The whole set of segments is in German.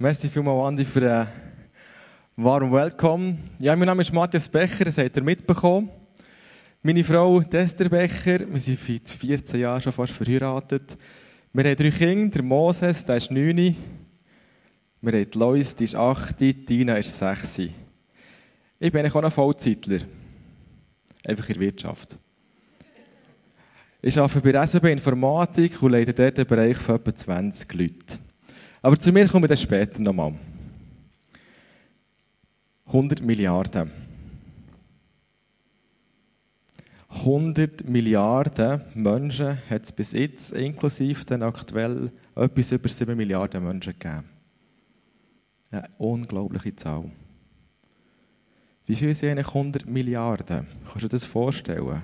Merci vielmals, Andi, für ein warm Welcome. Ja, mein Name ist Matthias Becher, das habt ihr mitbekommen. Meine Frau Esther Becher, wir sind seit 14 Jahren schon fast verheiratet. Wir haben drei Kinder, der Moses, der ist 9. Wir haben die Lois, die ist 8, die Tina ist 6. Ich bin auch ein Vollzeitler. Einfach in der Wirtschaft. Ich arbeite bei SWB Informatik und leite dort den Bereich von etwa 20 Leuten. Aber zu mir komme ich dann später nochmal. 100 Milliarden. 100 Milliarden Menschen hat es bis jetzt, inklusive den aktuell, etwas über 7 Milliarden Menschen gegeben. Eine unglaubliche Zahl. Wie viel sind eigentlich 100 Milliarden? Kannst du dir das vorstellen?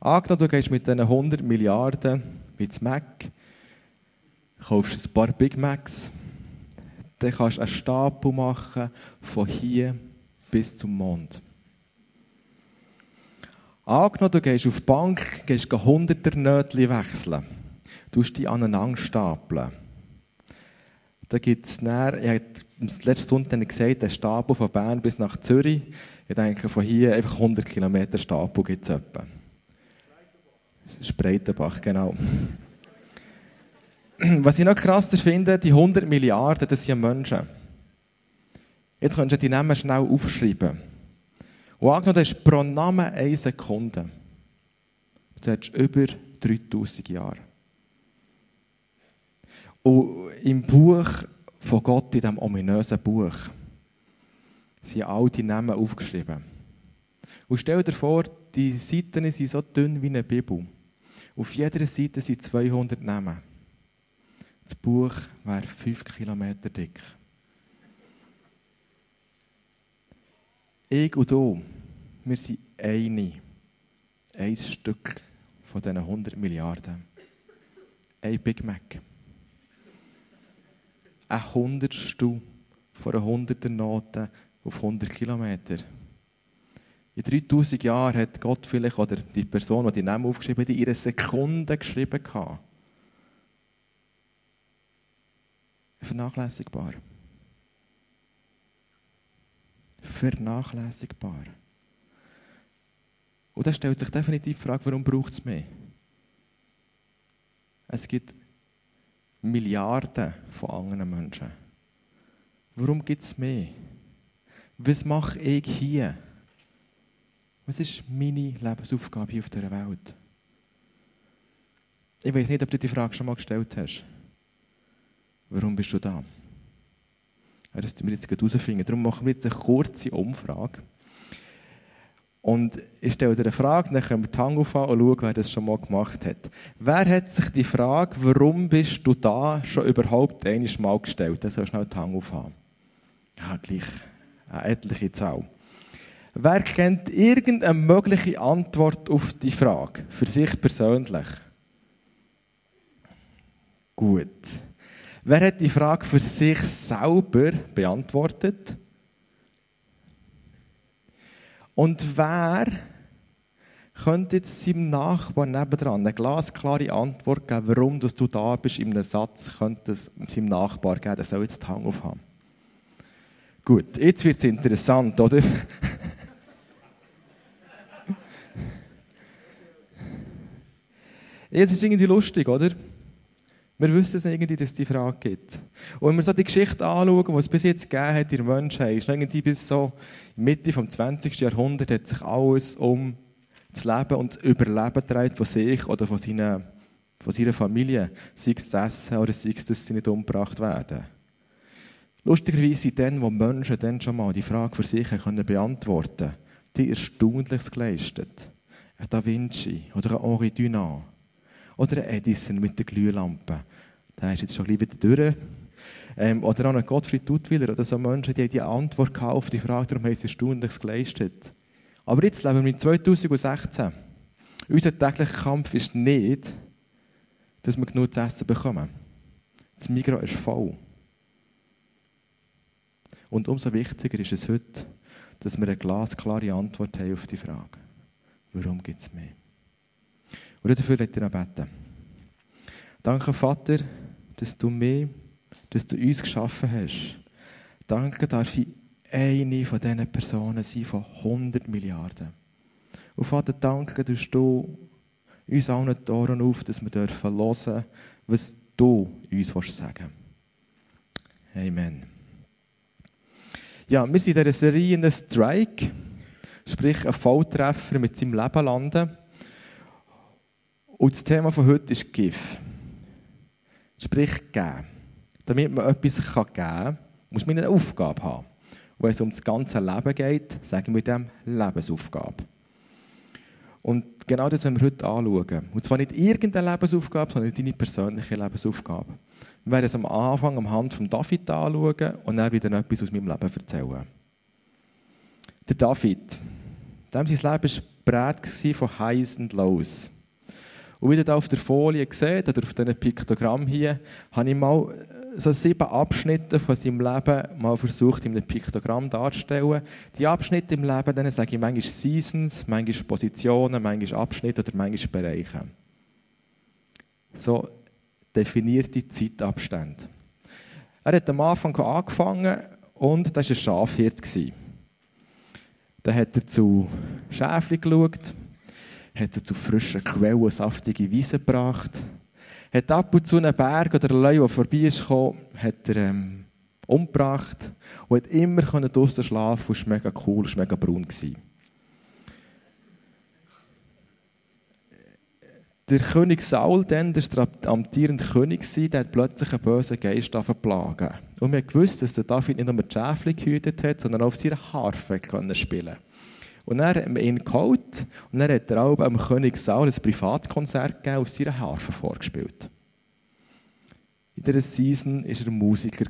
Angenommen, du gehst mit diesen 100 Milliarden ins Mac, kaufst ein paar Big Macs, dann kannst du einen Stapel machen von hier bis zum Mond. Angenommen, du gehst auf die Bank, gehst hunderter Nötchen wechseln. Du die aneinander stapeln. Da gibt es näher, ich habe letzten Sonntag gesagt, den Stapel von Bern bis nach Zürich. Ich denke, von hier einfach 100 Kilometer Stapel gibt es etwa. Spreitenbach, genau. Was ich noch krasser finde, die 100 Milliarden, das sind Menschen. Jetzt könntest du die Namen schnell aufschreiben. Und angenommen, du hast pro Namen eine Sekunde. Du hast über 3000 Jahre. Und im Buch von Gott, in diesem ominösen Buch, sind all die Namen aufgeschrieben. Und stell dir vor, die Seiten sind so dünn wie eine Bibel. Auf jeder Seite sind 200 Namen. Das Buch wäre 5 Kilometer dick. Ich und du, wir sind eine, ein Stück von diesen 100 Milliarden. Ein Big Mac. Ein Hundertstel von einer hunderten Note auf 100 Kilometer. In 3000 Jahren hat Gott vielleicht, oder die Person, die die Namen aufgeschrieben hat, in ihrer Sekunde geschrieben. Vernachlässigbar. Vernachlässigbar. Und da stellt sich definitiv die Frage, warum braucht es mehr? Es gibt Milliarden von anderen Menschen. Warum gibt es mehr? Was mache ich hier? Was ist meine Lebensaufgabe hier auf dieser Welt? Ich weiß nicht, ob du die Frage schon mal gestellt hast. Warum bist du da? Das müssen wir jetzt herausfinden. Darum machen wir jetzt eine kurze Umfrage. Und ich stelle dir eine Frage, dann können wir die Hand aufhaben und schauen, wer das schon mal gemacht hat. Wer hat sich die Frage, warum bist du da, schon überhaupt einmal mal gestellt? Dann soll schnell die Hand aufhaben. Ja, gleich eine etliche Zahl. Wer kennt irgendeine mögliche Antwort auf die Frage? Für sich persönlich? Gut. Wer hat die Frage für sich selber beantwortet? Und wer könnte jetzt seinem Nachbarn nebendran eine glasklare Antwort geben, warum dass du da bist, in einem Satz, könnte es seinem Nachbar geben, der soll jetzt die Hand aufhaben. Gut, jetzt wird es interessant, oder? Jetzt ist irgendwie lustig, oder? Wir wissen es irgendwie, dass es die Frage gibt. Und wenn wir so die Geschichte anschauen, die es bis jetzt gegeben hat in der Menschheit, ist irgendwie bis so Mitte des 20. Jahrhunderts hat sich alles um das Leben und das Überleben gedreht von sich oder von seiner, von seiner Familie. Sei es das Essen oder sei es, dass sie nicht umgebracht werden. Lustigerweise sind dann, wo Menschen dann schon mal die Frage für sich können beantworten konnten, die Erstaunliches geleistet. Ein Da Vinci oder ein Henri Dunant oder ein Edison mit der Glühlampe. Der ist jetzt schon wieder durch. Ähm, oder auch ein Gottfried Duttwiller oder so Menschen, die haben die Antwort auf die Frage, darum haben sie Stundenliches geleistet. Aber jetzt leben wir in 2016. Unser täglicher Kampf ist nicht, dass wir genug zu essen bekommen. Das Migros ist voll. Und umso wichtiger ist es heute, dass wir eine glasklare Antwort haben auf die Frage. Warum gibt es mehr? Und dafür ich noch beten. Danke, Vater, dass du mich dass du uns geschaffen hast. Danke darf ich eine von diesen Personen sein von 100 Milliarden. Und Vater, danke, dass du uns allen die Ohren auf, dass wir dürfen hören, was du uns sagen willst. Amen. Ja, wir sind in dieser Serie in der Strike, sprich ein Volltreffer mit seinem Leben landen. Und das Thema von heute ist GIF. Sprich, geben. Damit man etwas geben kann, muss man eine Aufgabe haben. Wenn es um das ganze Leben geht, sagen wir dem Lebensaufgabe. Und genau das wollen wir heute anschauen. Und zwar nicht irgendeine Lebensaufgabe, sondern deine persönliche Lebensaufgabe. Wir werden es am Anfang am Hand von David anschauen und dann wieder etwas aus meinem Leben erzählen. Der David, dem sein Leben war von Highs und Lows. Und wie ihr auf der Folie seht, oder auf diesem Piktogramm hier, habe ich mal so sieben Abschnitte von seinem Leben mal versucht, in einem Piktogramm darzustellen. Die Abschnitte im Leben, denen sage ich manchmal Seasons, manchmal Positionen, manchmal Abschnitte oder manchmal Bereiche. So definierte Zeitabstände. Er hat am Anfang angefangen und das war ein Schafhirt. Dann hat er zu Schäfchen geschaut, hat sie zu frischen Quellen saftige Wiesen gebracht, hat ab und zu einen Berg oder einen Leu, der vorbei ist gekommen, hat er ähm, umgebracht und hat immer draußen schlafen und es war mega cool, war mega braun. Gewesen. Der König Saul, dann, der amtierende König, der hat plötzlich einen bösen Geist plagen. Und wir gewusst, dass der David nicht nur die Schäfchen gehütet hat, sondern auch auf seiner Harfe spielen konnte. Und dann hat man ihn geholt und dann hat er auch beim König Saul ein Privatkonzert gegeben, auf seiner Harfe vorgespielt. In dieser Season war er Musiker.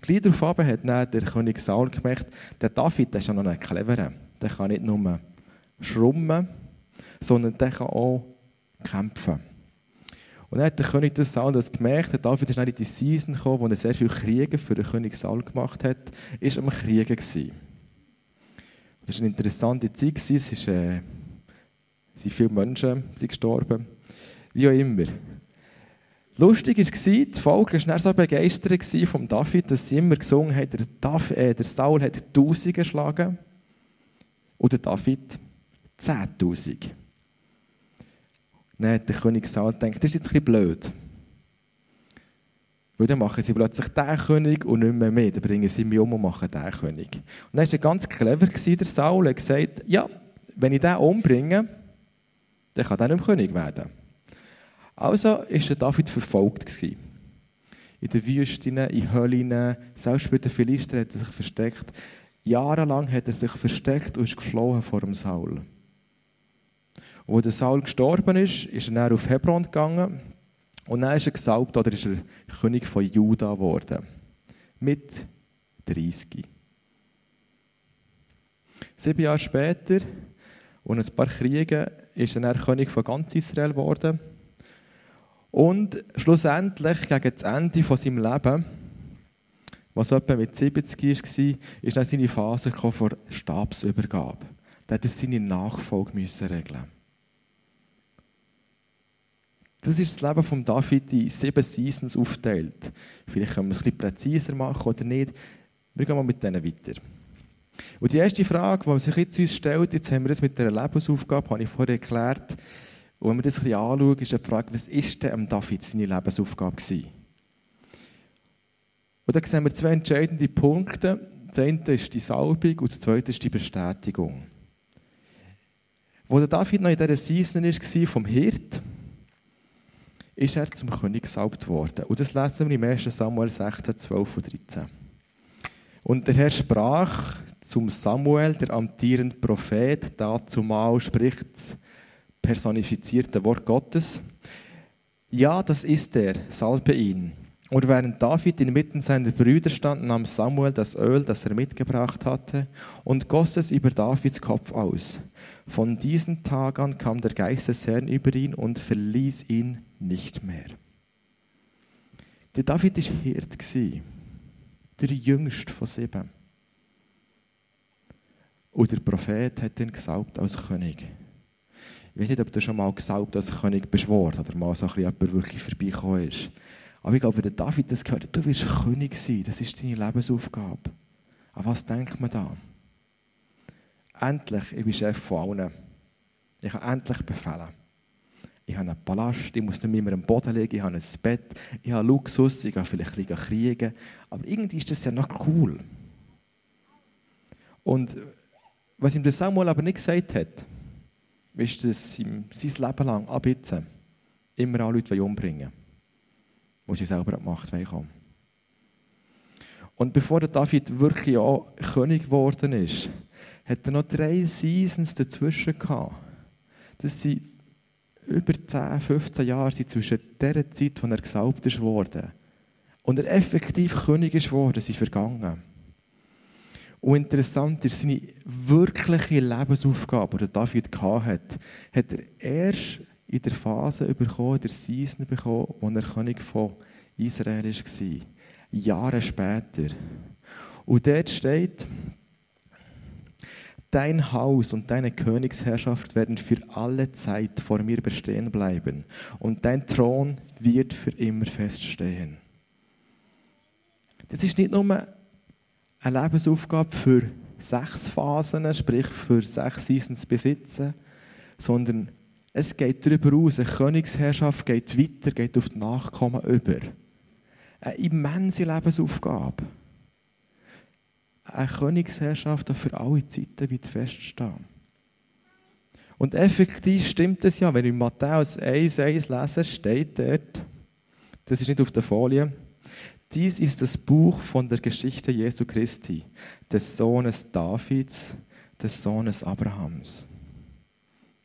Gleich darauf hat dann der König Saul gemerkt, der David ist ja noch ein cleverer. Der kann nicht nur schrummen, sondern der kann auch kämpfen. Und dann hat der König Saul das gemerkt. Der David ist dann in die Season gekommen, wo er sehr viele Kriege für den König Saul gemacht hat, ist am Kriegen gewesen. Das war eine interessante Zeit. Es ist, äh, sind viele Menschen sind gestorben. Wie auch immer. Lustig war, das Volk war so begeistert von David, dass sie immer gesungen haben, der, David, äh, der Saul hat Tausend geschlagen und der David Zehntausend. Dann hat der König Saul gedacht, das ist jetzt ein bisschen blöd. Weil dann machen sie plötzlich den König und nicht mehr mehr. Dann bringen sie mich um und machen den König. Und dann war er ganz clever, der Saul. Hat gesagt, ja, wenn ich den umbringe, dann kann er nicht mehr König werden. Also war der David verfolgt. Gewesen. In den Wüsten, in Höhlen, selbst bei den Philister hat er sich versteckt. Jahrelang hat er sich versteckt und ist geflohen vor dem Saul. Und als der Saul gestorben ist, ist er auf Hebron gegangen und dann ist er gesalbt oder ist er König von Juda geworden. Mit 30. Sieben Jahre später und ein paar Kriege ist er König von ganz Israel geworden. Und schlussendlich, gegen das Ende von seinem Leben, was etwa mit 70 war, ist dann seine Phase vor Stabsübergabe. Da hat er seine Nachfolge regeln das ist das Leben von David in sieben Seasons aufteilt. Vielleicht können wir es ein bisschen präziser machen oder nicht. Wir gehen mal mit denen weiter. Und die erste Frage, die sich jetzt uns stellt, jetzt haben wir das mit der Lebensaufgabe, habe ich vorher erklärt, und wenn wir das ein bisschen anschauen, ist die Frage, was ist denn David seine Lebensaufgabe gewesen? Und da sehen wir zwei entscheidende Punkte. Das eine ist die Salbung und das zweite ist die Bestätigung. Wo der David noch in dieser Season war, vom Hirt, ist er zum König gesalbt worden. Und das lesen wir im 1. Samuel 16, 12 und 13. Und der Herr sprach zum Samuel, der amtierende Prophet, dazumal spricht das personifizierte Wort Gottes. Ja, das ist er, salbe ihn. Und während David inmitten seiner Brüder stand, nahm Samuel das Öl, das er mitgebracht hatte, und goss es über Davids Kopf aus. Von diesem Tag an kam der Geist des Herrn über ihn und verließ ihn nicht mehr. Der David war Hirt, der jüngste von sieben. Und der Prophet hat ihn gesalbt als König. Ich weiß nicht, ob du schon mal gesalbt als König beschworen oder mal so ein bisschen jemand wirklich vorbeigekommen ist. Aber ich glaube, wenn der David das gehört, du wirst König sein, das ist deine Lebensaufgabe. An was denkt man da? Endlich, ich bin Chef von allen. Ich kann endlich befehlen. Ich habe einen Palast, ich muss nicht mehr am Boden liegen, ich habe ein Bett, ich habe Luxus, ich kann vielleicht ein kriegen. Aber irgendwie ist das ja noch cool. Und was ihm der Samuel aber nicht gesagt hat, ist, dass ihm sein Leben lang ab jetzt immer alle Leute umbringen wollen, die sie selber an die Macht kommen Und bevor der David wirklich auch König geworden ist, hat er noch drei Seasons dazwischen gehabt. Das sind über 10, 15 Jahre zwischen der Zeit, wo er gesalbt ist worden und er effektiv König ist worden, sind vergangen. Und interessant ist, seine wirkliche Lebensaufgabe, die David hatte, hat er erst in der Phase bekommen, in der Season bekommen, wo er König von Israel war. Jahre später. Und dort steht, Dein Haus und deine Königsherrschaft werden für alle Zeit vor mir bestehen bleiben und dein Thron wird für immer feststehen. Das ist nicht nur eine Lebensaufgabe für sechs Phasen, sprich für sechs Seasons besitzen, sondern es geht darüber aus, eine Königsherrschaft geht weiter, geht auf die Nachkommen über. Eine immense Lebensaufgabe. Eine Königsherrschaft die für alle Zeiten weit feststehen. Und effektiv stimmt es ja, wenn ich Matthäus 1,1 lese, steht dort, das ist nicht auf der Folie, dies ist das Buch von der Geschichte Jesu Christi, des Sohnes Davids, des Sohnes Abrahams.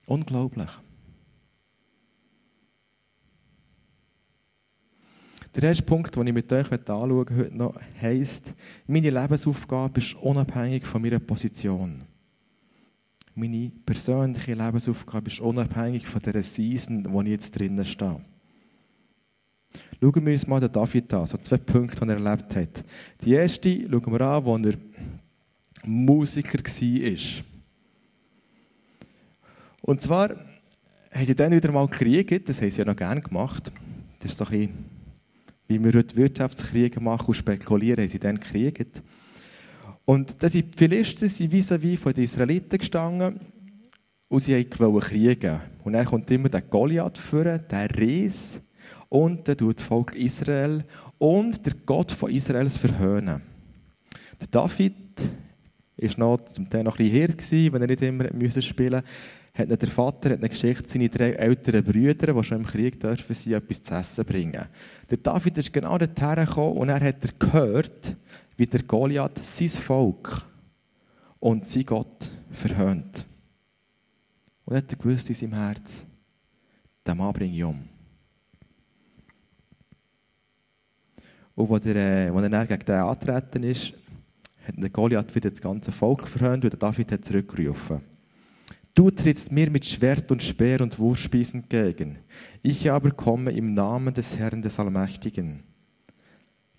Unglaublich. Der erste Punkt, den ich mit euch anschauen heute noch, heisst, meine Lebensaufgabe ist unabhängig von meiner Position. Meine persönliche Lebensaufgabe ist unabhängig von der Season, wo ich jetzt drinnen stehe. Schauen wir uns mal den David an, so zwei Punkte, die er erlebt hat. Die erste schauen wir an, wo er Musiker war. Und zwar haben sie dann wieder mal gekriegt, das haben sie ja noch gerne gemacht. Das ist so ein bisschen, wie wir heute Wirtschaftskriege machen und spekulieren, haben sie dann gekriegt. Und dann sind die Philister vis-à-vis von den Israeliten gestanden und sie wollten kriegen. Und dann kommt immer der Goliath vor, der Ries, und dann tut das Volk Israel und der Gott von Israels verhöhnen. Der David war noch zum Teil noch ein bisschen hier, wenn er nicht immer spielen musste. Hat der Vater hat Geschichte, seine drei älteren Brüder, die schon im Krieg dürfen, sie etwas zu essen bringen. Der David ist genau dorthin gekommen und er hat gehört, wie der Goliath sein Volk und sein Gott verhöhnt. Und er hat gewusst in seinem Herz, den Mann bringe ich um. Und als er, äh, als er gegen den angetreten ist, hat der Goliath wieder das ganze Volk verhöhnt und der David hat zurückgerufen. Du trittst mir mit Schwert und Speer und Wurfspieß entgegen. Ich aber komme im Namen des Herrn des Allmächtigen,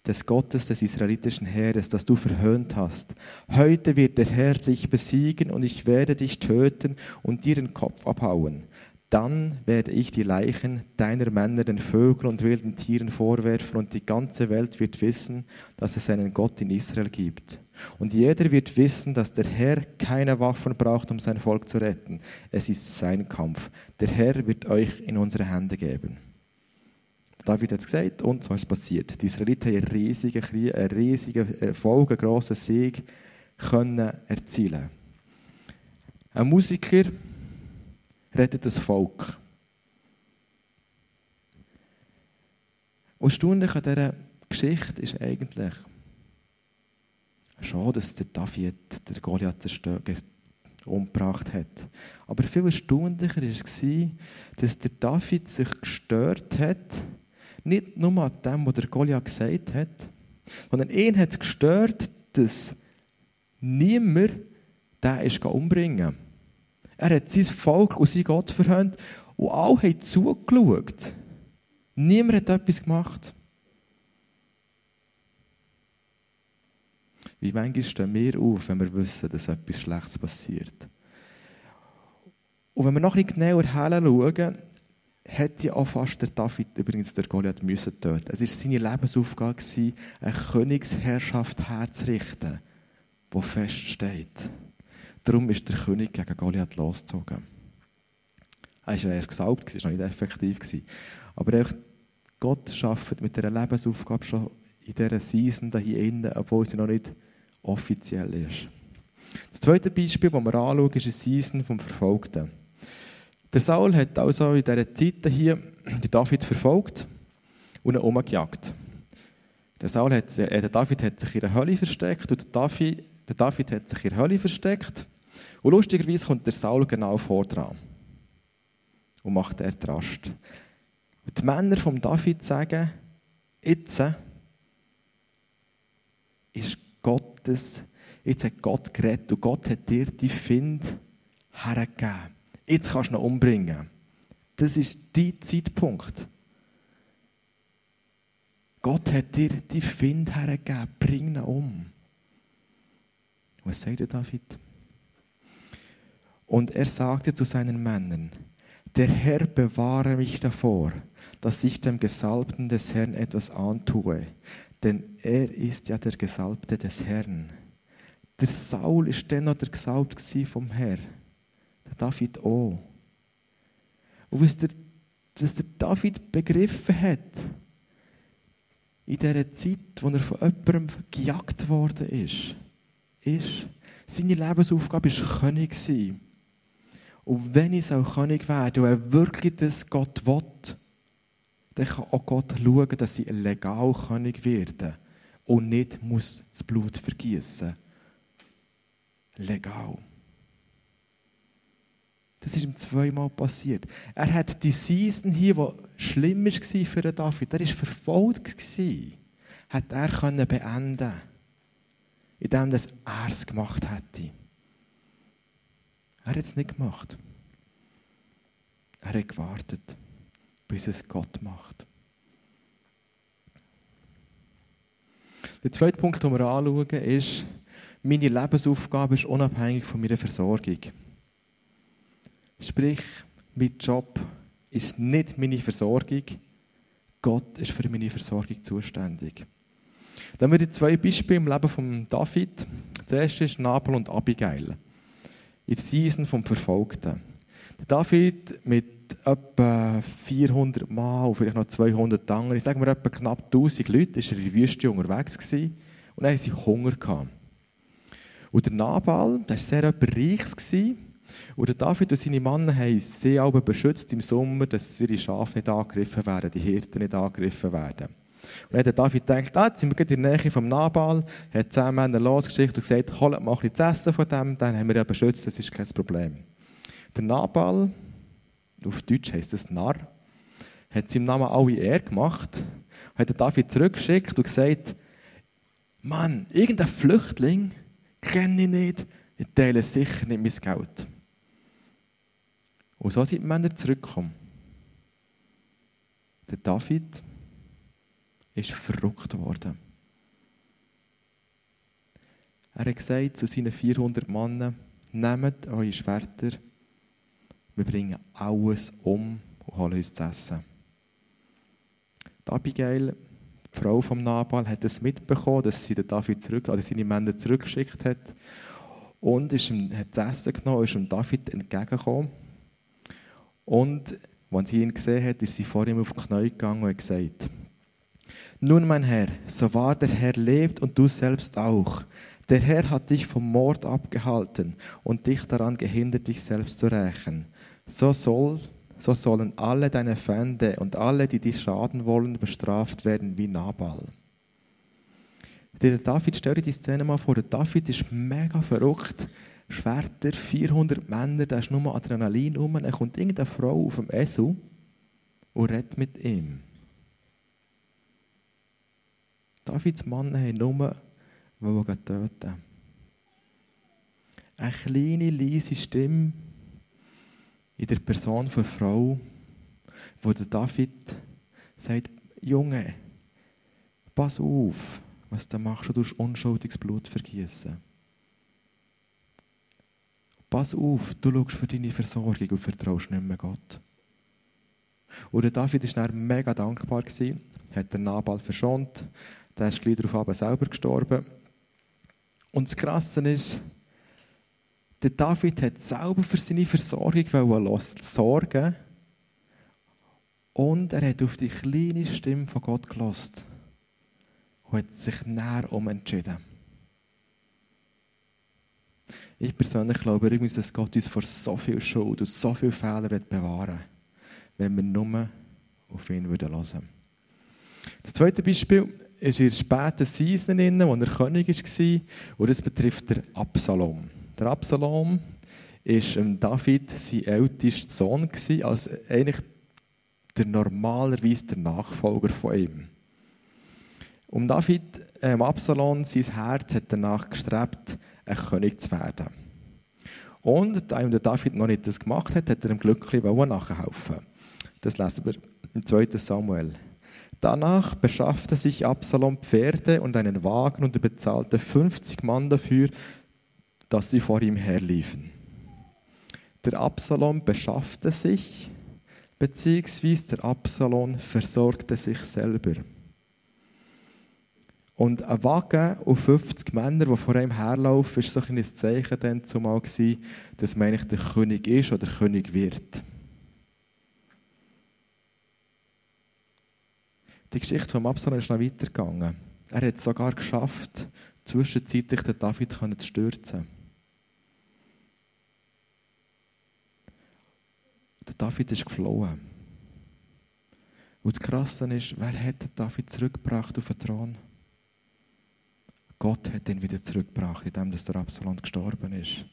des Gottes des israelitischen Heeres, das du verhöhnt hast. Heute wird der Herr dich besiegen und ich werde dich töten und dir den Kopf abhauen. Dann werde ich die Leichen deiner Männer den Vögeln und wilden Tieren vorwerfen und die ganze Welt wird wissen, dass es einen Gott in Israel gibt. Und jeder wird wissen, dass der Herr keine Waffen braucht, um sein Volk zu retten. Es ist sein Kampf. Der Herr wird euch in unsere Hände geben. David hat es gesagt und so ist es passiert. Die Israeliten haben einen riesigen, Krieg, Erfolg, einen grossen Sieg können erzielen. Ein Musiker, rettet das Volk. Und erstaunlich an dieser Geschichte ist eigentlich schon, dass der David der Goliath umgebracht hat. Aber viel erstaunlicher war, dass der David sich gestört hat, nicht nur an dem, was der Goliath gesagt hat, sondern ihn hat gestört, dass niemand den umbringen ist. Er hat sein Volk und sein Gott verhöhnt und alle haben zugeschaut. Niemand hat etwas gemacht. Wie manchmal stehen wir auf, wenn wir wissen, dass etwas Schlechtes passiert. Und wenn wir noch ein bisschen genauer hinschauen, hätte auch fast der David übrigens der Goliath müssen töten. Es war seine Lebensaufgabe, eine Königsherrschaft herzurichten, die feststeht. Darum ist der König gegen Goliath losgezogen. Er war ja erst gesalbt, war noch nicht effektiv. Aber Gott schafft mit dieser Lebensaufgabe schon in dieser Season hier innen, obwohl sie noch nicht offiziell ist. Das zweite Beispiel, das wir anschauen, ist eine Season vom Verfolgten. Der Saul hat also in dieser Zeit hier den David verfolgt und ihn umgejagt. Der, Saul hat, äh, der David hat sich in der Hölle versteckt und der David, der David hat sich in der Hölle versteckt. Und lustigerweise kommt der Saul genau vor dran und macht er Rast. Und die Männer von David sagen, jetzt ist Gottes, jetzt hat Gott geredet und Gott hat dir die Find hergegeben jetzt kannst du ihn umbringen. Das ist dein Zeitpunkt. Gott hat dir die Find hergegeben, bring ihn um. Was sagt der David? Und er sagte zu seinen Männern, der Herr bewahre mich davor, dass ich dem Gesalbten des Herrn etwas antue, denn er ist ja der Gesalbte des Herrn. Der Saul ist dennoch der Gesalbt vom Herrn. Der David auch. Und was der, was der David begriffen hat, in dieser Zeit, wo er von jemandem gejagt worden ist, ist, seine Lebensaufgabe war König. Sein. Und wenn ich so König werde und er wirklich das Gott will, dann kann auch Gott schauen, dass ich legal König werde und nicht muss das Blut vergießen. Legal. Das ist ihm zweimal passiert. Er hat die Season hier, die schlimm war für David, er war verfolgt, hat er können beenden indem er es gemacht hätte. Er hat es nicht gemacht. Er hat gewartet, bis es Gott macht. Der zweite Punkt, den wir anschauen, ist, meine Lebensaufgabe ist unabhängig von meiner Versorgung. Sprich, mein Job ist nicht meine Versorgung. Gott ist für meine Versorgung zuständig. Dann haben wir zwei Beispiele im Leben von David. Das erste ist Nabel und Abigail. In der Season vom Verfolgten. Der David mit etwa 400 Mann, vielleicht noch 200 anderen, ich sage mal etwa knapp 1000 Leute, war in der Wüste unterwegs gewesen, und dann hatten sie Hunger. Gehabt. Und der Nabal, der war sehr reich, und der David und seine Männer haben sie aber beschützt im Sommer, dass ihre Schafe nicht angegriffen werden, die Hirten nicht angegriffen werden. Und dann hat der David gedacht, ah, jetzt sind wir in der Nähe vom Nabal, hat zehn Männer losgeschickt und gesagt, holt mal ein bisschen zu essen von dem, dann haben wir ja beschützt, das ist kein Problem. Der Nabal, auf Deutsch heisst es Narr, hat seinem Namen alle Ehre gemacht, hat David zurückgeschickt und gesagt, Mann, irgendein Flüchtling kenne ich nicht, ich teile sicher nicht mein Geld. Und so sind die Männer zurückgekommen. Der David ist verrückt worden. Er hat gesagt zu seinen 400 Männern, nehmt eure Schwerter, wir bringen alles um und holen uns zu essen. Die Abigail, die Frau vom Nabal, hat es mitbekommen, dass sie den David zurück, oder seine Männer zurückgeschickt hat und ist ihm, hat das Essen genommen und ist dem David entgegengekommen und als sie ihn gesehen hat, ist sie vor ihm auf die Knie gegangen und hat gesagt, nun mein Herr, so wahr der Herr lebt und du selbst auch. Der Herr hat dich vom Mord abgehalten und dich daran gehindert, dich selbst zu rächen. So, soll, so sollen alle deine Feinde und alle, die dich schaden wollen, bestraft werden wie Nabal. Der David, stell dir die Szene mal vor, der David ist mega verrückt Schwerter, 400 Männer, da ist nur Adrenalin rum. Dann kommt irgendeine Frau auf dem Esel und redet mit ihm. Davids Mann haben nur wollen töten. Eine kleine, leise Stimme in der Person der Frau, wo der David sagt, Junge, pass auf, was du machst, du tust unschuldiges Blut vergießen. Pass auf, du schaust für deine Versorgung und vertraust nicht mehr Gott. Und der David war dann mega dankbar, hat den Nabal verschont, der ist gleich darauf selber gestorben. Und das Krasse ist, der David hat selber für seine Versorgung sorgen und er hat auf die kleine Stimme von Gott gelost und hat sich näher umentschieden. Ich persönlich glaube übrigens, dass Gott uns vor so viel Schuld und so viel Fehler bewahren wenn wir nur auf ihn hören würden. Das zweite Beispiel ist in der späten Season, wo er König war, und das betrifft den Absalom. Der Absalom war David sein ältester Sohn, also eigentlich der normalerweise der Nachfolger von ihm. Um David, ähm, Absalom, sein Herz hat danach gestrebt, ein König zu werden. Und da ihm der David noch nicht das gemacht hat, hat er ihm glücklich nachhelfen. Das lesen wir im 2. Samuel. Danach beschaffte sich Absalom Pferde und einen Wagen und er bezahlte 50 Mann dafür, dass sie vor ihm herliefen. Der Absalom beschaffte sich, beziehungsweise der Absalom versorgte sich selber. Und ein Wagen auf 50 Männer, die vor ihm herlaufen, ist so ein Zeichen dann zumal dass man eigentlich der König ist oder König wird. Die Geschichte von Absalom ist noch weitergegangen. Er hat es sogar geschafft, zwischenzeitlich den David zu stürzen. Der David ist geflohen. Und das Krasse ist, wer hat David zurückgebracht auf den Thron? Gott hat ihn wieder zurückgebracht, indem der Absalom gestorben ist.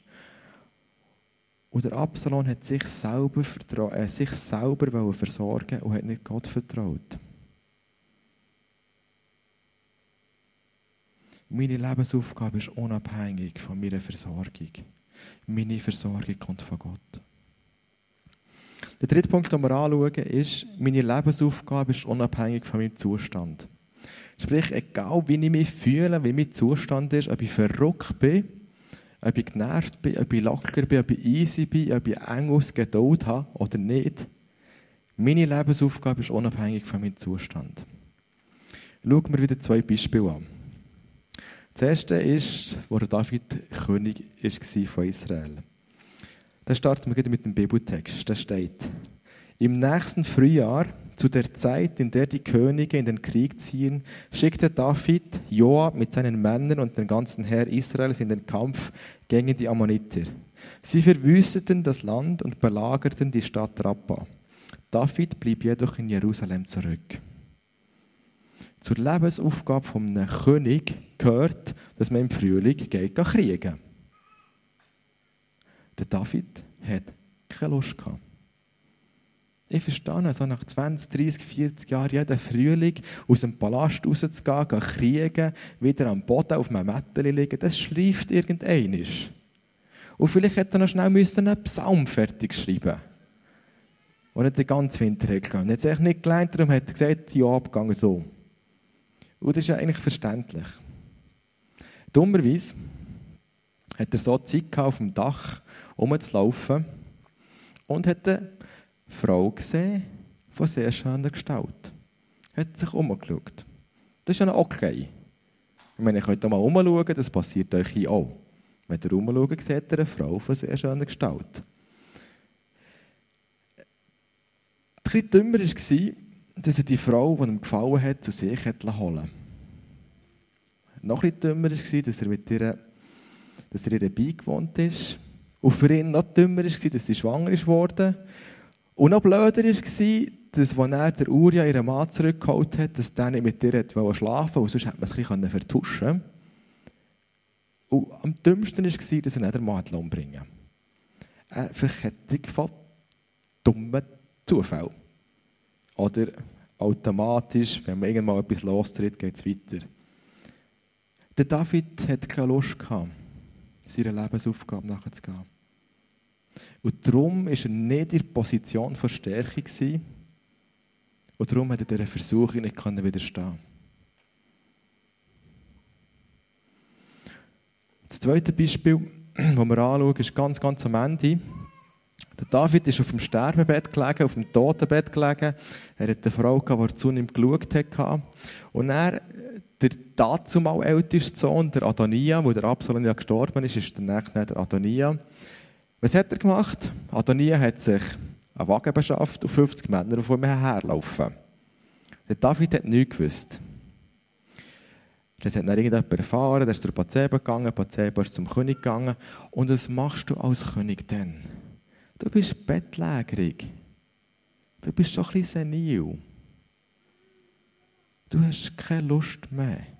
Und der Absalom hat sich selber, äh, sich selber versorgen und hat nicht Gott vertraut. Meine Lebensaufgabe ist unabhängig von meiner Versorgung. Meine Versorgung kommt von Gott. Der dritte Punkt, den wir anschauen, ist, meine Lebensaufgabe ist unabhängig von meinem Zustand. Sprich, egal wie ich mich fühle, wie mein Zustand ist, ob ich verrückt bin, ob ich genervt bin, ob ich locker bin, ob ich easy bin, ob ich Engels Geduld habe oder nicht, meine Lebensaufgabe ist unabhängig von meinem Zustand. Schauen wir wieder zwei Beispiele an. Das erste ist, wo David König war von Israel. Da starten wir mit dem Bibeltext. Da steht, im nächsten Frühjahr, zu der Zeit, in der die Könige in den Krieg ziehen, schickte David Joab mit seinen Männern und dem ganzen Heer Israels in den Kampf gegen die Ammoniter. Sie verwüsteten das Land und belagerten die Stadt Rappa. David blieb jedoch in Jerusalem zurück. Zur Lebensaufgabe eines König gehört, dass man im Frühling geht kriegen. Der David hat keine Lust gehabt. Ich verstehe, so nach 20, 30, 40 Jahren jeden Frühling aus dem Palast rauszugehen, gehen kriegen, wieder am Boden auf einem Mätteli liegen, das schreift irgendeinisch. Und vielleicht hätte er noch schnell einen Psalm fertig schreiben Und nicht den ganzen Winter gegangen. Jetzt hat nicht gelernt, darum hat er gesagt, ja, abgegangen so. Und das ist ja eigentlich verständlich. Dummerweise hat er so Zeit gehabt, auf dem Dach rumzulaufen und hat eine Frau gesehen von sehr schöner Gestalt. Hat sich umgeschaut. Das ist ja okay. Ich meine, ihr könnt auch mal umschauen, das passiert euch hier auch. Wenn ihr umschaut, seht ihr eine Frau von sehr schöner Gestalt. Ein bisschen dümmer war, dass er die Frau, die ihm gefallen hat, zu sich holen Noch bisschen dümmer war, dass er, mit ihr, dass er ihr beigewohnt ist. Und für ihn noch dümmer war, dass sie schwanger ist. Und noch blöder war, dass, als er der Uria ihren Mann zurückgeholt hat, dass der nicht mit ihr schlafen wollte, sonst hätte man es ein bisschen vertuschen Und am dümmsten war, dass er nicht den Mann umbringen Eine Verkettung von dummen Zufällen. Oder automatisch, wenn man irgendwann etwas lostritt, geht es weiter. Der David hat keine Lust gehabt, seiner Lebensaufgabe nachzugehen. Und darum war er nicht in der Position von Stärke. Gewesen. Und darum hat er dieser Versuchung nicht widerstehen Das zweite Beispiel, das wir anschauen, ist ganz, ganz am Ende. Der David ist auf dem Sterbebett gelegen, auf dem Totenbett gelegen. Er hat eine Frau die zu ihm geschaut hat. Und er, dazumal älteste Sohn, der Adonia, wo der Absalom ja gestorben ist, ist der nächste der Adonia. Was hat er gemacht? Adonia hat sich einen Wagen beschafft und 50 Männer, vor ihm herlaufen. Der David hat nichts gewusst. Das hat dann irgendjemand erfahren, der ist zur Bathseba gegangen, Bathseba ist zum König gegangen. Und was machst du als König denn? Du bist bettlägerig. Du bist schon ein bisschen senil. Du hast keine Lust mehr.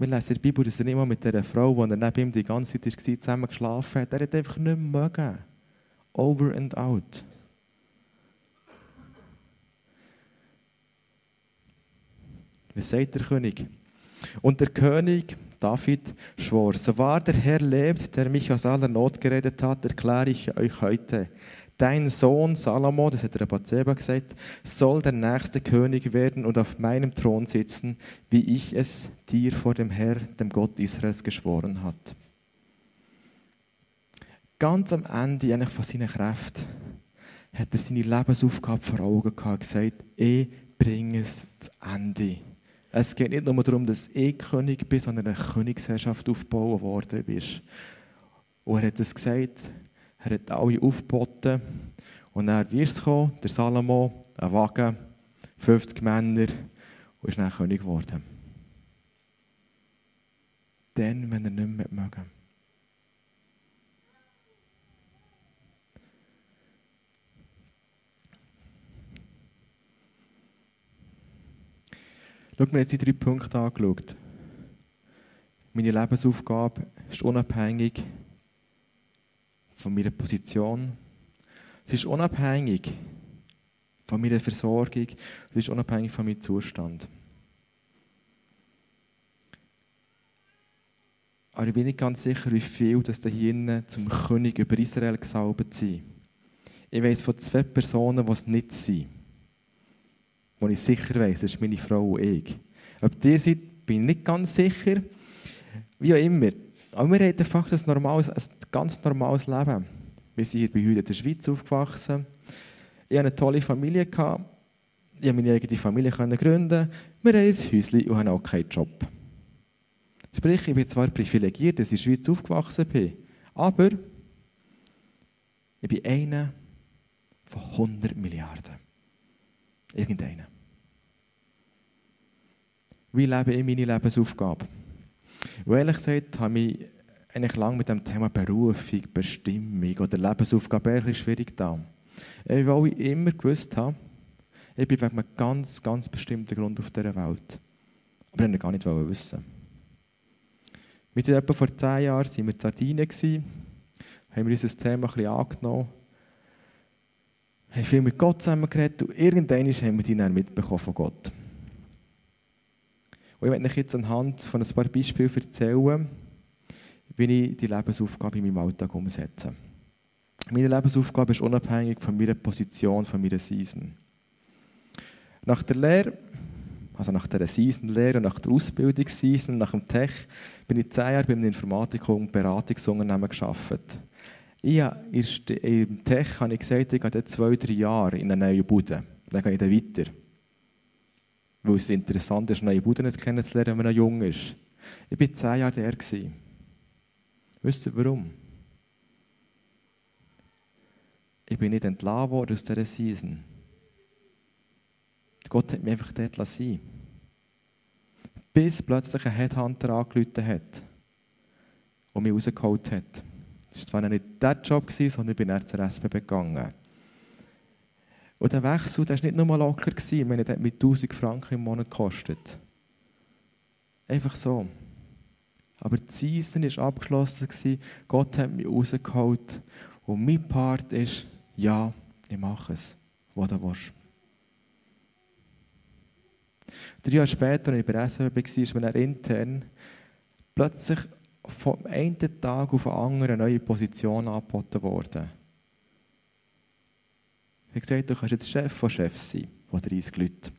Wir lesen in der Bibel, dass er mal mit dieser Frau, die neben ihm die ganze Zeit war, zusammen geschlafen hat. Er hat einfach nicht mehr mögen. Over and out. Was sagt der König? Und der König David schwor, so wahr der Herr lebt, der mich aus aller Not geredet hat, erkläre ich euch heute. Dein Sohn Salomo, das hat der Bathseba gesagt, soll der nächste König werden und auf meinem Thron sitzen, wie ich es dir vor dem Herr, dem Gott Israels, geschworen hat. Ganz am Ende eigentlich von seiner Kraft hat er seine Lebensaufgabe vor Augen gehabt und gesagt, ich bringe es zu Ende. Es geht nicht nur darum, dass ich König bin, sondern eine Königsherrschaft aufgebaut worden ist. Und er hat es gesagt, er hat alle aufgeboten. Und dann ist es? Der Salomo, ein Wagen, 50 Männer und ist dann König geworden. Dann, wenn er nicht mehr mögen. Schau mir jetzt die drei Punkte angeschaut. Meine Lebensaufgabe ist unabhängig von meiner Position. Sie ist unabhängig von meiner Versorgung. Sie ist unabhängig von meinem Zustand. Aber ich bin nicht ganz sicher, wie viel das da hier zum König über Israel gesalbt sind. Ich weiß von zwei Personen, die es nicht sind wo ich sicher weiß, das ist meine Frau und ich. Ob ihr seid, bin ich nicht ganz sicher. Wie auch immer. Aber wir haben de facto ein, normales, ein ganz normales Leben. Wir sind hier bei heute in der Schweiz aufgewachsen. Ich hatte eine tolle Familie. Ich konnte meine eigene Familie gründen. Wir haben ein Häuschen und haben auch keinen Job. Sprich, ich bin zwar privilegiert, dass ich in der Schweiz aufgewachsen bin, aber ich bin einer von 100 Milliarden. Irgendeiner. Wie lebe ich meine Lebensaufgabe? Und ehrlich gesagt, habe ich eigentlich lange mit dem Thema Berufung, Bestimmung oder Lebensaufgabe ein schwierig da. Weil ich immer gewusst habe, ich bin wegen einem ganz, ganz bestimmten Grund auf dieser Welt. Aber ich wollte gar nicht wissen. Mit etwa vor zehn Jahren waren wir in Sardinien, haben wir unser Thema ein bisschen angenommen haben viel mit Gott zusammen geredet und irgendwann haben wir die dann mitbekommen von Gott. Und ich möchte euch jetzt anhand von ein paar Beispielen erzählen, wie ich die Lebensaufgabe in meinem Alltag umsetze. Meine Lebensaufgabe ist unabhängig von meiner Position, von meiner Season. Nach der Lehre, also nach der Season-Lehre und nach der Ausbildungsseason, nach dem Tech, bin ich zehn Jahre bei einem Informatik- und Beratungsunternehmen gearbeitet. Ich Im Tech habe ich gesagt, ich gehe zwei, drei Jahre in eine neue Bude. Dann gehe ich dann weiter. Weil es interessant ist, neue Buden kennenzulernen, wenn man noch jung ist. Ich war zehn Jahre der. Wisst ihr warum? Ich bin nicht entlassen worden aus dieser Season. Gott hat mich einfach dort lassen. Bis plötzlich ein Headhunter angerufen hat und mich rausgeholt hat. Das war nicht der Job, sondern ich bin dann zur SBB gegangen. Und der Wechsel der war nicht nur locker. Ich meine, der hat mit 1000 Franken im Monat gekostet. Einfach so. Aber die Season war abgeschlossen. Gott hat mich rausgeholt. Und mein Part ist, ja, ich mache es, wo du willst. Drei Jahre später, als ich bei der SWB war, ist mir intern plötzlich vom einen Tag auf den anderen eine neue Position angeboten worden. Ich habe gesagt, du kannst jetzt Chef von Chefs sein, von 30 Leuten.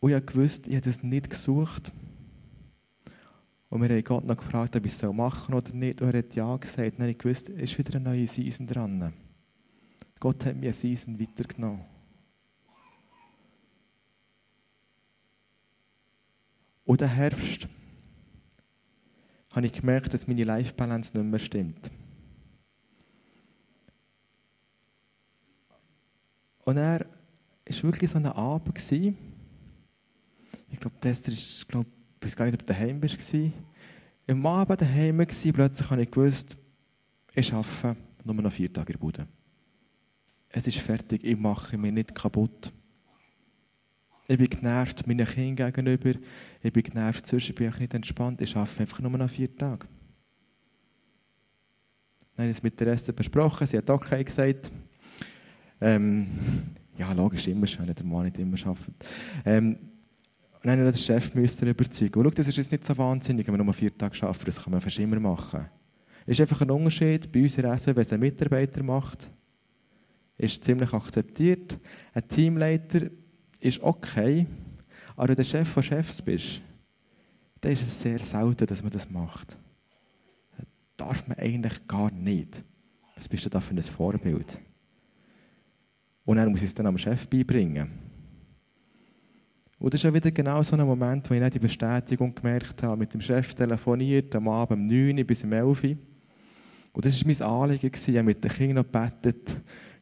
Und ich gewusst, ich habe das nicht gesucht. Und wir haben Gott noch gefragt, ob ich es machen soll oder nicht. Und er hat ja gesagt. Und dann habe ich gewusst, es ist wieder eine neue Season dran. Gott hat mir eine Season weitergenommen. Und der Herbst habe ich gemerkt, dass meine Life Balance nicht mehr stimmt. Und er war wirklich so ein Abend. Ich glaube, Tester ist, glaub, ich weiß gar nicht, ob du daheim warst. Im Abend daheim war, plötzlich habe ich gewusst, ich arbeite nur noch vier Tage in der Bude. Es ist fertig, ich mache mich nicht kaputt. Ich bin genervt meinen Kindern gegenüber. Ich bin genervt, sonst bin ich nicht entspannt. Ich arbeite einfach nur noch vier Tage. Dann habe ich es mit der Esther besprochen. Sie hat okay gesagt. Ähm, ja, logisch, immer schön, der Mann nicht immer arbeitet. Ähm, und dann den Chef müssen überzeugen. Und schau, das ist jetzt nicht so wahnsinnig, wenn wir nur vier Tage arbeiten. Das kann man fast immer machen. Ist einfach ein Unterschied bei uns in SW, wenn es ein Mitarbeiter macht. Ist ziemlich akzeptiert. Ein Teamleiter ist okay, aber wenn du der Chef von Chefs bist, dann ist es sehr selten, dass man das macht. Das darf man eigentlich gar nicht. Was bist du da für ein Vorbild? Und er muss es dann am Chef beibringen. Und das ist auch wieder genau so ein Moment, wo ich die Bestätigung gemerkt habe, mit dem Chef telefoniert, am Abend um 9 Uhr bis um 11 Uhr. Und das war mein Anliegen, ich habe mit den Kindern gebetet,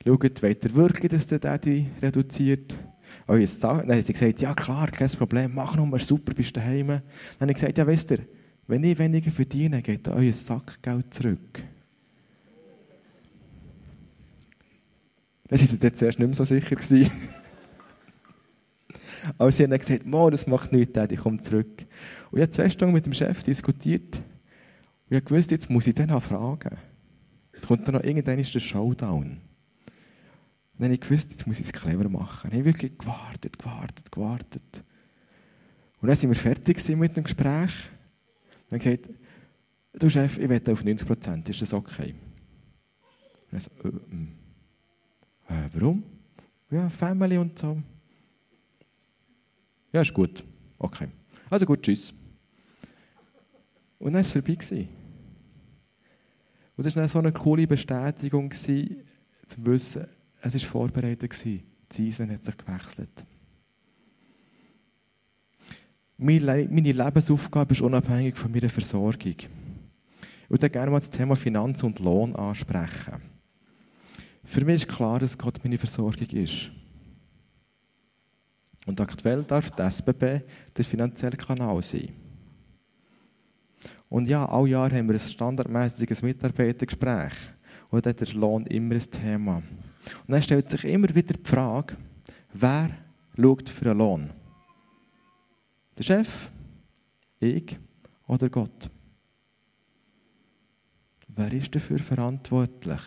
schaut, wollt ihr wirklich, dass der Daddy reduziert? euer Sack. Dann haben sie gesagt, ja klar, kein Problem, mach nur, super, bist du daheim. Dann habe ich gesagt, ja wisst ihr, wenn ich weniger verdiene, geht euer Sackgeld zurück. Dann waren sie jetzt zuerst nicht mehr so sicher. Gewesen. Aber sie haben dann gesagt, Mo, das macht nichts, ich komme zurück. Und ich habe zwei Stunden mit dem Chef diskutiert. Und ich wusste, jetzt muss ich den auch fragen. Jetzt kommt dann noch irgendwann der Showdown. Und dann habe ich gewusst, jetzt muss ich es clever machen. Ich habe wirklich gewartet, gewartet, gewartet. Und dann sind wir fertig mit dem Gespräch. Und dann gesagt, du Chef, ich wette auf 90 Prozent, ist das okay? Und dann so, äh, hm. äh, warum? Ja, Family und so. Ja, ist gut. Okay. Also gut, tschüss. Und dann war es vorbei. Und das war dann so eine coole Bestätigung, zu wissen, es war vorbereitet. Die Season hat sich gewechselt. Meine Lebensaufgabe ist unabhängig von meiner Versorgung. Ich würde gerne mal das Thema Finanz und Lohn ansprechen. Für mich ist klar, dass Gott meine Versorgung ist. Und aktuell darf die SBB der finanzielle Kanal sein. Und ja, all Jahr haben wir ein standardmäßiges Mitarbeitergespräch. Und dort ist der Lohn immer ein Thema. Und dann stellt sich immer wieder die Frage, wer schaut für einen Lohn? Der Chef, ich oder Gott? Wer ist dafür verantwortlich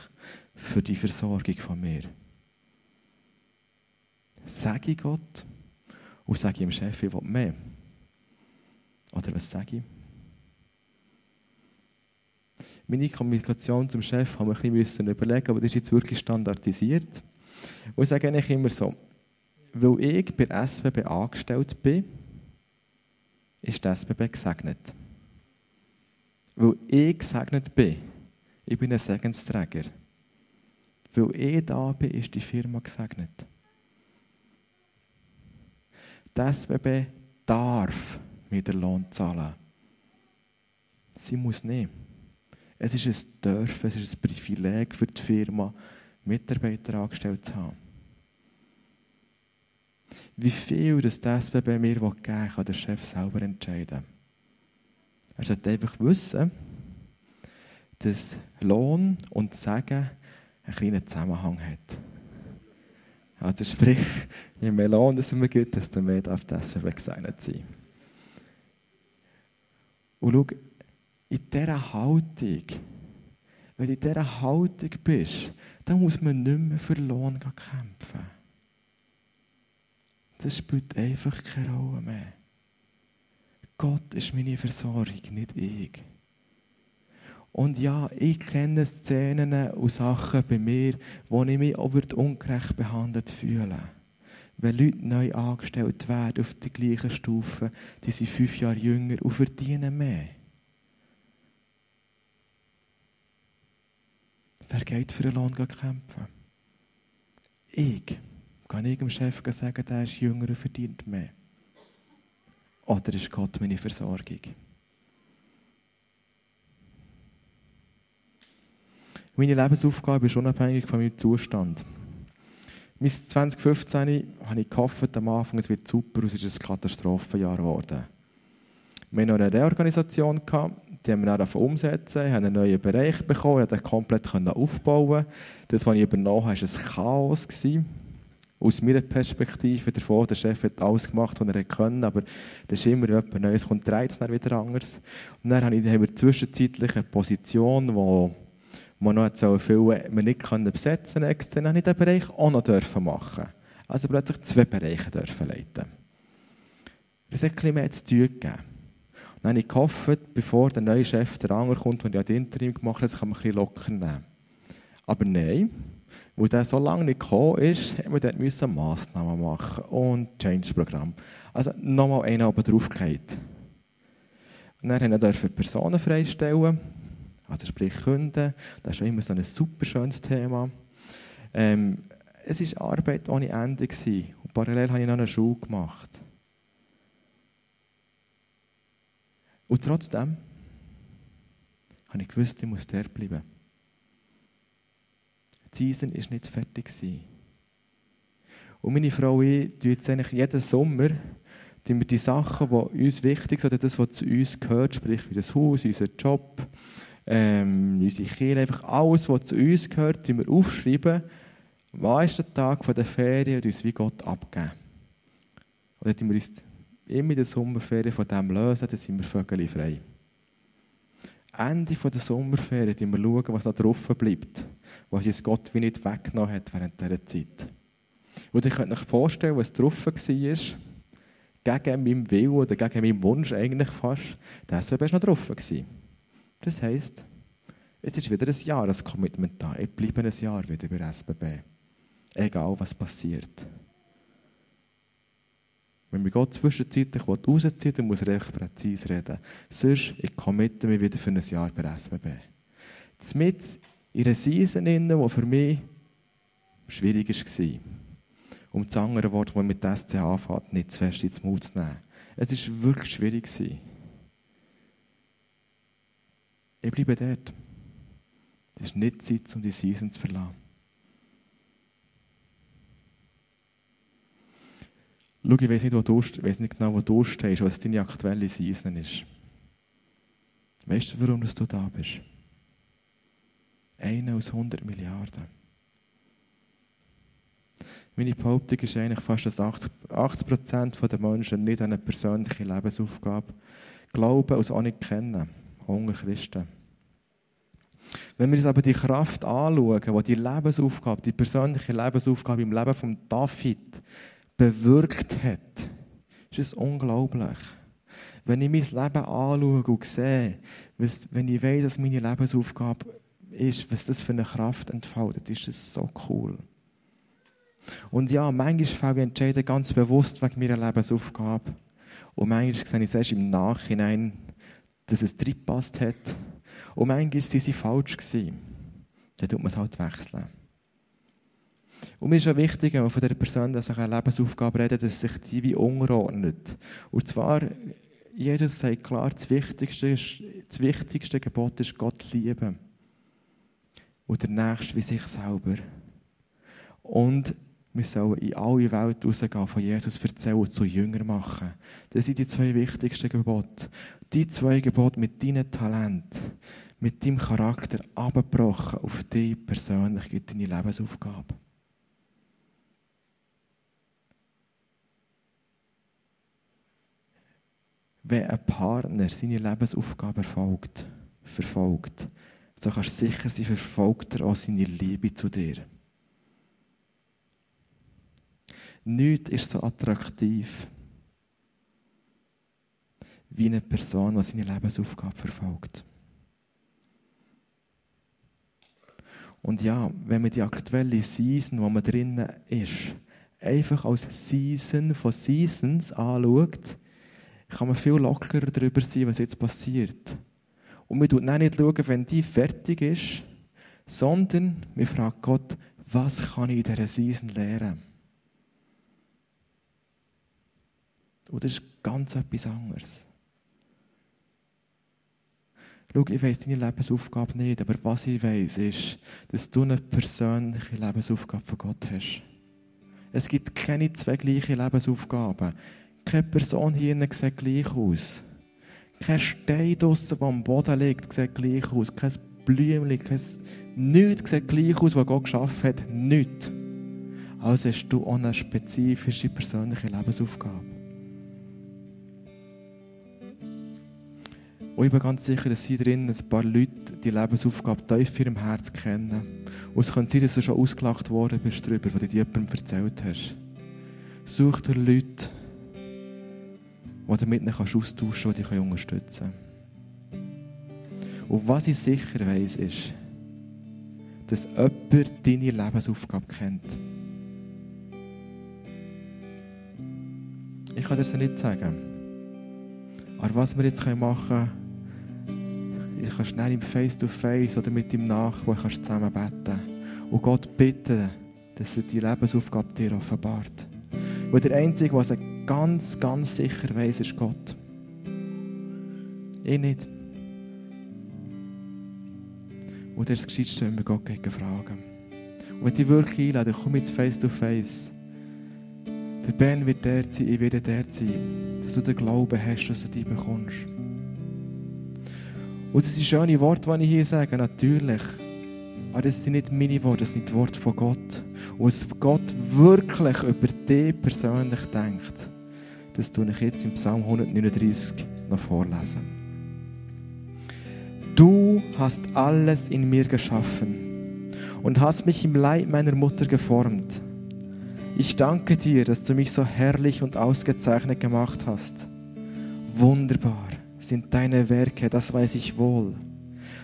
für die Versorgung von mir? Sage ich Gott und sage ich dem Chef, ich will mehr? Oder was sage ich? Meine Kommunikation zum Chef haben wir ein bisschen überlegen, aber das ist jetzt wirklich standardisiert. Und ich sage eigentlich immer so, weil ich bei SBB angestellt bin, ist die SBB gesegnet. Weil ich gesegnet bin, ich bin ein Segensträger. Weil ich da bin, ist die Firma gesegnet. Die SBB darf mir den Lohn zahlen. Sie muss nicht. Es ist ein Dürfen, es ist ein Privileg für die Firma, Mitarbeiter angestellt zu haben. Wie viel das SBB mir geben will, kann der Chef selber entscheiden. Er sollte einfach wissen, dass Lohn und Sagen einen kleinen Zusammenhang hat. Also sprich, je mehr Lohn es mir gibt, desto mehr darf SBB gesegnet sein. Und schau, in dieser Haltung, wenn du in dieser Haltung bist, dann muss man nicht mehr für Lohn kämpfen. Das spielt einfach keine Rolle mehr. Gott ist meine Versorgung, nicht ich. Und ja, ich kenne Szenen und Sachen bei mir, wo ich mich auch ungerecht behandelt fühle. Wenn Leute neu angestellt werden auf der gleichen Stufe, die sind fünf Jahre jünger und verdienen mehr. Wer geht für einen Lohn kämpfen? Ich. Kann ich dem Chef sagen, der ist jünger und verdient mehr? Oder ist Gott meine Versorgung? Meine Lebensaufgabe ist unabhängig von meinem Zustand. Bis 2015 habe ich gehofft, am Anfang, es wird super, es ist ein Katastrophenjahr geworden. Wir hatten eine Reorganisation, die haben wir dann umsetzen, ich einen neuen Bereich bekommen, ich konnte komplett aufbauen. Das, was ich übernommen habe, war ein Chaos. Aus meiner Perspektive davon, der Chef hat alles gemacht, was er konnte, aber das ist immer etwas Neues, kommt dreht es dann wieder anders. Und dann haben wir zwischenzeitlich eine Position, die wir noch so viel wir nicht können besetzen extern, habe ich diesen Bereich auch noch dürfen machen. Also plötzlich zwei Bereiche dürfen leiten. Es hat ein mehr zu tun gegeben. Dann habe ich gehofft, bevor der neue Chef der Anger kommt, und ja die Interim gemacht hat, kann man ein bisschen locker nehmen. Aber nein, weil der so lange nicht gekommen ist, mussten wir dort Massnahmen machen und Change-Programm. Also nochmal einen oben drauf gehabt. Und dann durften wir Personen freistellen, also sprich Kunden. Das ist schon immer so ein super schönes Thema. Ähm, es war Arbeit ohne Ende. Und parallel habe ich noch eine Schule gemacht. Und trotzdem habe ich gewusst, ich muss der bleiben. Die Season war nicht fertig. Und meine Frau und ich tun jetzt eigentlich jeden Sommer wir die Sachen, die uns wichtig sind, oder das, was zu uns gehört, sprich wie das Haus, unser Job, ähm, unsere Kirche, einfach alles, was zu uns gehört, wir aufschreiben, was ist der Tag der Ferien und uns wie Gott abgeben. Und dann wir uns immer in der Sommerferien von dem lösen, dann sind wir vögel frei. Ende der Sommerferien schauen wir, was da drauf bleibt, was uns Gott wie nicht weggenommen hat während dieser Zeit. Und ich könnte euch vorstellen, was drauf war, gegen meinen Willen oder gegen meinen Wunsch eigentlich fast, das wäre noch drauf gewesen. Das heisst, es ist wieder ein Jahr, ein Commitment da. Ich bleibe ein Jahr wieder bei SBB. Egal, was passiert. Wenn mich Gott zwischenzeitlich rauszieht, dann muss er echt präzise reden. Sonst, ich committe mich wieder für ein Jahr bei SBB. Mit in einer Season, die für mich schwierig war. Um das andere Wort, das mit SCH anfängt, nicht zu fest ins Mund zu nehmen. Es war wirklich schwierig. Ich bleibe dort. Es ist nicht Zeit, um die Season zu verlassen. Schau, ich weiß nicht, wo du, weiß nicht genau, wo du stehst, was deine aktuelle Season ist. Weißt du, warum du da bist? Eine aus 100 Milliarden. Meine Behauptung ist eigentlich fast, dass 80 Prozent der Menschen nicht an eine persönliche Lebensaufgabe glauben und es auch nicht kennen. Hunger Christen. Wenn wir uns aber die Kraft anschauen, die die Lebensaufgabe, die persönliche Lebensaufgabe im Leben von David bewirkt hat, ist es unglaublich. Wenn ich mein Leben anschaue und sehe, wenn ich weiß, dass meine Lebensaufgabe ist, was das für eine Kraft entfaltet, ist das so cool. Und ja, manchmal fällt ich ganz bewusst wegen meiner Lebensaufgabe. Und manchmal sehe ich es erst im Nachhinein, dass es drin gepasst hat. Und manchmal waren sie falsch. Dann tut man es halt wechseln. Und mir ist auch wichtig, wenn man von dieser Person dass eine Lebensaufgabe redet, dass sich die wie unterordnet. Und zwar, Jesus sagt klar, das wichtigste, das wichtigste Gebot ist Gott lieben. Und der Nächste wie sich selber. Und wir sollen in alle Welt rausgehen, von Jesus erzählen und zu Jünger machen. Das sind die zwei wichtigsten Gebote. Die zwei Gebote mit deinem Talent, mit deinem Charakter abgebrochen auf dich persönlich, gibt deine Lebensaufgabe. Wenn ein Partner seine Lebensaufgabe erfolgt, verfolgt, so kannst du sicher sein, verfolgt er auch seine Liebe zu dir. Nichts ist so attraktiv wie eine Person, die seine Lebensaufgabe verfolgt. Und ja, wenn man die aktuelle Season, wo man drinnen ist, einfach als Season von Seasons anschaut, kann man viel lockerer darüber sein, was jetzt passiert. Und man schaut nicht, schauen, wenn die fertig ist, sondern wir fragen Gott, was kann ich in dieser Season lernen? Und das ist ganz etwas anderes. Schau, ich weiss deine Lebensaufgabe nicht, aber was ich weiss, ist, dass du eine persönliche Lebensaufgabe von Gott hast. Es gibt keine zwei gleichen Lebensaufgaben. Keine Person hier sieht gleich aus. Kein Stein draussen, der am Boden liegt, sieht gleich aus. Kein Blümchen, kein... Nichts sieht gleich aus, was Gott geschaffen hat. Nichts. Also hast du auch eine spezifische persönliche Lebensaufgabe. Und ich bin ganz sicher, dass sie drin ein paar Leute die Lebensaufgabe tief in ihrem Herz kennen. Und es könnte sein, dass du schon ausgelacht worden bist darüber, was du dir jemandem erzählt hast. Such dir Leute, die du mit ihnen austauschen kannst, die dich unterstützen können. Und was ich sicher weiss, ist, dass jemand deine Lebensaufgabe kennt. Ich kann dir das nicht sagen. Aber was wir jetzt machen können, ich kann schnell im Face-to-Face oder mit ihm Nachbarn kannst zusammen beten und Gott bitten, dass er die Lebensaufgabe dir offenbart. Weil der Einzige, der es ganz, ganz sicher weiß, ist Gott. Ich nicht. Und er ist das Gescheitste, wenn wir Gott gegen fragen. Und wenn ich wirklich einlade, komm jetzt Face-to-Face. Der Ben wird der sein, ich werde der sein. Dass du den Glauben hast, dass du die bekommst. Und das sind schöne Worte, die ich hier sage, natürlich. Aber das sind nicht meine Worte, das sind die Worte von Gott. Und was Gott wirklich über dich persönlich denkt, das tue ich jetzt im Psalm 139 noch vorlesen. Du hast alles in mir geschaffen und hast mich im Leib meiner Mutter geformt. Ich danke dir, dass du mich so herrlich und ausgezeichnet gemacht hast. Wunderbar sind deine Werke, das weiß ich wohl.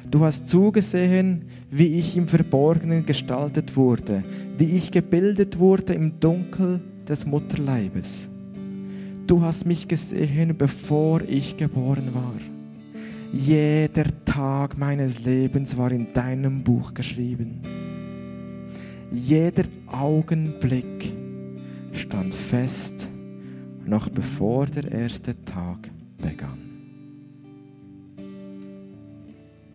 Du hast zugesehen, wie ich im Verborgenen gestaltet wurde, wie ich gebildet wurde im Dunkel des Mutterleibes. Du hast mich gesehen, bevor ich geboren war. Jeder Tag meines Lebens war in deinem Buch geschrieben. Jeder Augenblick stand fest, noch bevor der erste Tag begann.